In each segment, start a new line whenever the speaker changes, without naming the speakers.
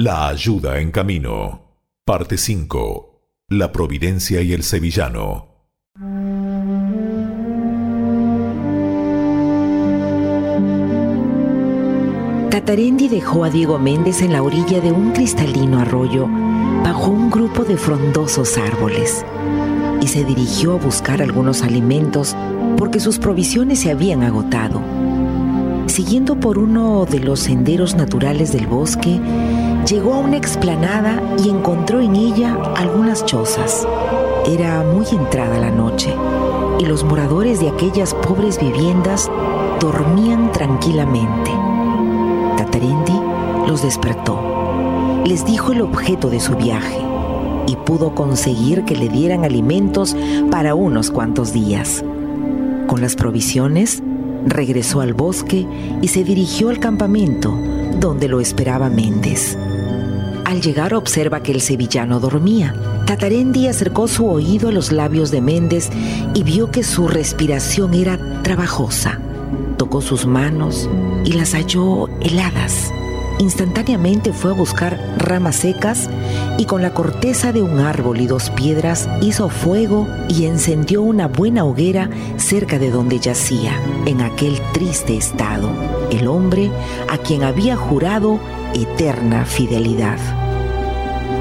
La ayuda en camino. Parte 5. La Providencia y el Sevillano.
Tatarendi dejó a Diego Méndez en la orilla de un cristalino arroyo bajo un grupo de frondosos árboles y se dirigió a buscar algunos alimentos porque sus provisiones se habían agotado. Siguiendo por uno de los senderos naturales del bosque, llegó a una explanada y encontró en ella algunas chozas. Era muy entrada la noche y los moradores de aquellas pobres viviendas dormían tranquilamente. Tatarendi los despertó. Les dijo el objeto de su viaje y pudo conseguir que le dieran alimentos para unos cuantos días. Con las provisiones, regresó al bosque y se dirigió al campamento donde lo esperaba Méndez. Al llegar observa que el sevillano dormía. Tatarendi acercó su oído a los labios de Méndez y vio que su respiración era trabajosa. Tocó sus manos y las halló heladas. Instantáneamente fue a buscar ramas secas y con la corteza de un árbol y dos piedras hizo fuego y encendió una buena hoguera cerca de donde yacía, en aquel triste estado, el hombre a quien había jurado eterna fidelidad.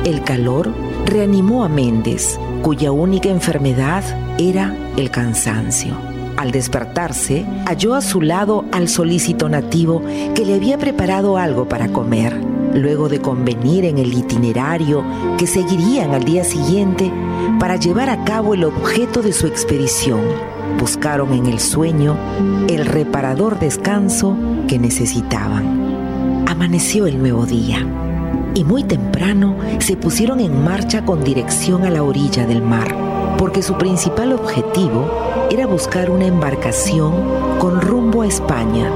El calor reanimó a Méndez, cuya única enfermedad era el cansancio. Al despertarse, halló a su lado al solícito nativo que le había preparado algo para comer. Luego de convenir en el itinerario que seguirían al día siguiente para llevar a cabo el objeto de su expedición, buscaron en el sueño el reparador descanso que necesitaban. Amaneció el nuevo día y muy temprano se pusieron en marcha con dirección a la orilla del mar, porque su principal objetivo era buscar una embarcación con rumbo a España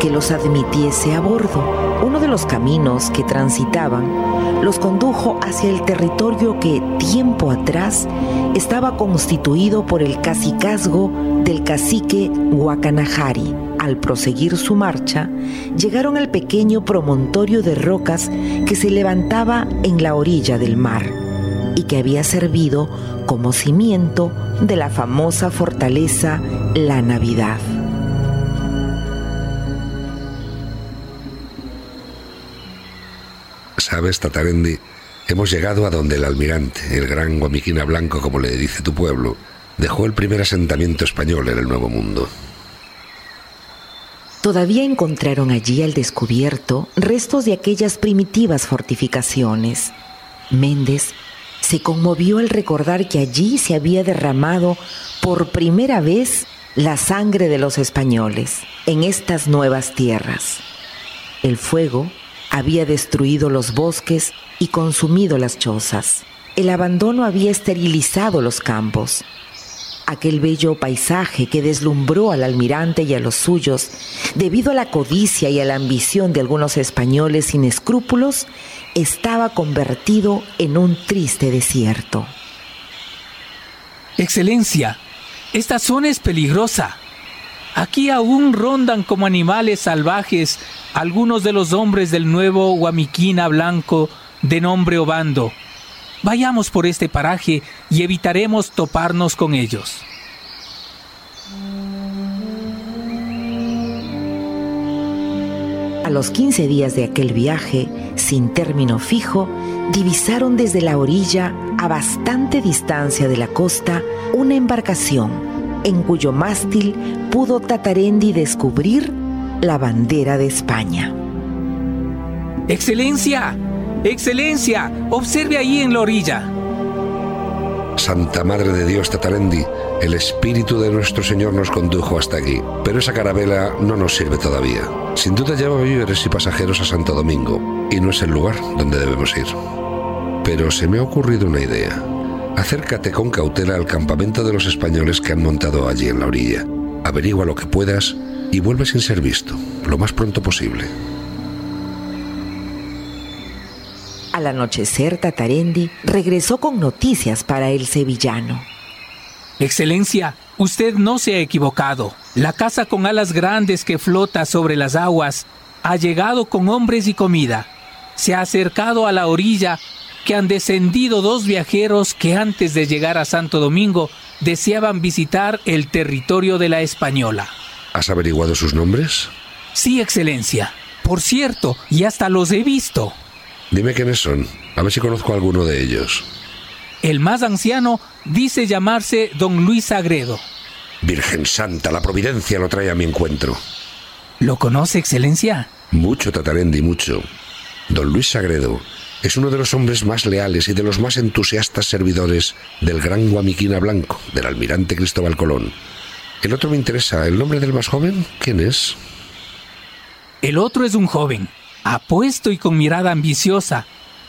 que los admitiese a bordo. Uno de los caminos que transitaban los condujo hacia el territorio que tiempo atrás estaba constituido por el cacicazgo del cacique Huacanajari. Al proseguir su marcha, llegaron al pequeño promontorio de rocas que se levantaba en la orilla del mar y que había servido como cimiento de la famosa fortaleza La Navidad.
Sabes, Tatarendi, hemos llegado a donde el almirante, el gran Guamiquina Blanco, como le dice tu pueblo, dejó el primer asentamiento español en el Nuevo Mundo.
Todavía encontraron allí al descubierto restos de aquellas primitivas fortificaciones. Méndez se conmovió al recordar que allí se había derramado por primera vez la sangre de los españoles en estas nuevas tierras. El fuego había destruido los bosques y consumido las chozas. El abandono había esterilizado los campos. Aquel bello paisaje que deslumbró al almirante y a los suyos, debido a la codicia y a la ambición de algunos españoles sin escrúpulos, estaba convertido en un triste desierto.
Excelencia, esta zona es peligrosa. Aquí aún rondan como animales salvajes algunos de los hombres del nuevo Guamiquina Blanco de nombre Obando. Vayamos por este paraje y evitaremos toparnos con ellos.
A los 15 días de aquel viaje, sin término fijo, divisaron desde la orilla, a bastante distancia de la costa, una embarcación en cuyo mástil pudo Tatarendi descubrir la bandera de España.
¡Excelencia! ¡Excelencia! Observe ahí en la orilla.
Santa Madre de Dios Tatarendi, el Espíritu de nuestro Señor nos condujo hasta aquí, pero esa carabela no nos sirve todavía. Sin duda lleva víveres y pasajeros a Santo Domingo, y no es el lugar donde debemos ir. Pero se me ha ocurrido una idea. Acércate con cautela al campamento de los españoles que han montado allí en la orilla. Averigua lo que puedas y vuelve sin ser visto, lo más pronto posible.
Al anochecer, Tatarendi regresó con noticias para el sevillano.
Excelencia, usted no se ha equivocado. La casa con alas grandes que flota sobre las aguas ha llegado con hombres y comida. se ha acercado a la orilla que han descendido dos viajeros que antes de llegar a Santo Domingo deseaban visitar el territorio de la Española.
¿Has averiguado sus nombres?
Sí, Excelencia. Por cierto, y hasta los he visto.
Dime quiénes son, a ver si conozco a alguno de ellos.
El más anciano dice llamarse don Luis Sagredo.
Virgen Santa, la providencia lo trae a mi encuentro.
¿Lo conoce, Excelencia?
Mucho, Tatarendi, mucho. Don Luis Sagredo es uno de los hombres más leales y de los más entusiastas servidores del gran Guamiquina Blanco, del almirante Cristóbal Colón. El otro me interesa. ¿El nombre del más joven? ¿Quién es?
El otro es un joven, apuesto y con mirada ambiciosa,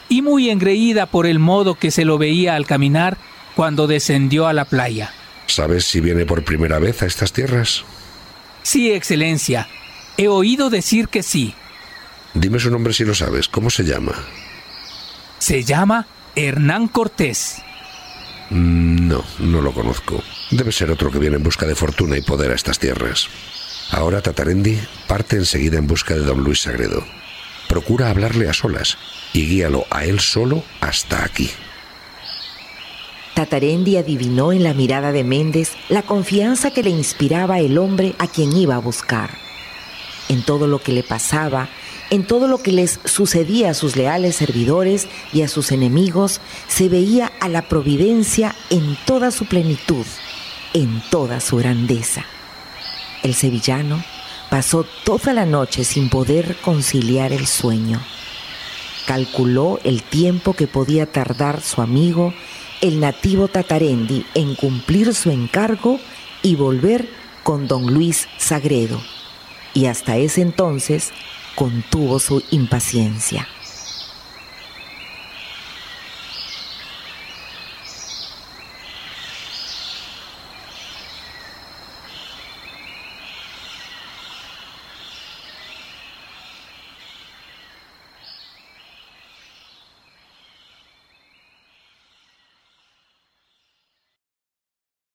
y muy engreída por el modo que se lo veía al caminar cuando descendió a la playa.
¿Sabes si viene por primera vez a estas tierras?
Sí, Excelencia. He oído decir que sí.
Dime su nombre si lo sabes. ¿Cómo se llama?
Se llama Hernán Cortés.
Mm, No, no lo conozco. Debe ser otro que viene en busca de fortuna y poder a estas tierras. Ahora Tatarendi parte enseguida en busca de don Luis Sagredo. Procura hablarle a solas y guíalo a él solo hasta aquí.
Tatarendi adivinó en la mirada de Méndez la confianza que le inspiraba el hombre a quien iba a buscar. En todo lo que le pasaba, en todo lo que les sucedía a sus leales servidores y a sus enemigos, se veía a la providencia en toda su plenitud, en toda su grandeza. El sevillano pasó toda la noche sin poder conciliar el sueño. Calculó el tiempo que podía tardar su amigo, el nativo Tatarendi, en cumplir su encargo y volver con don Luis Sagredo. Y hasta ese entonces contuvo su impaciencia.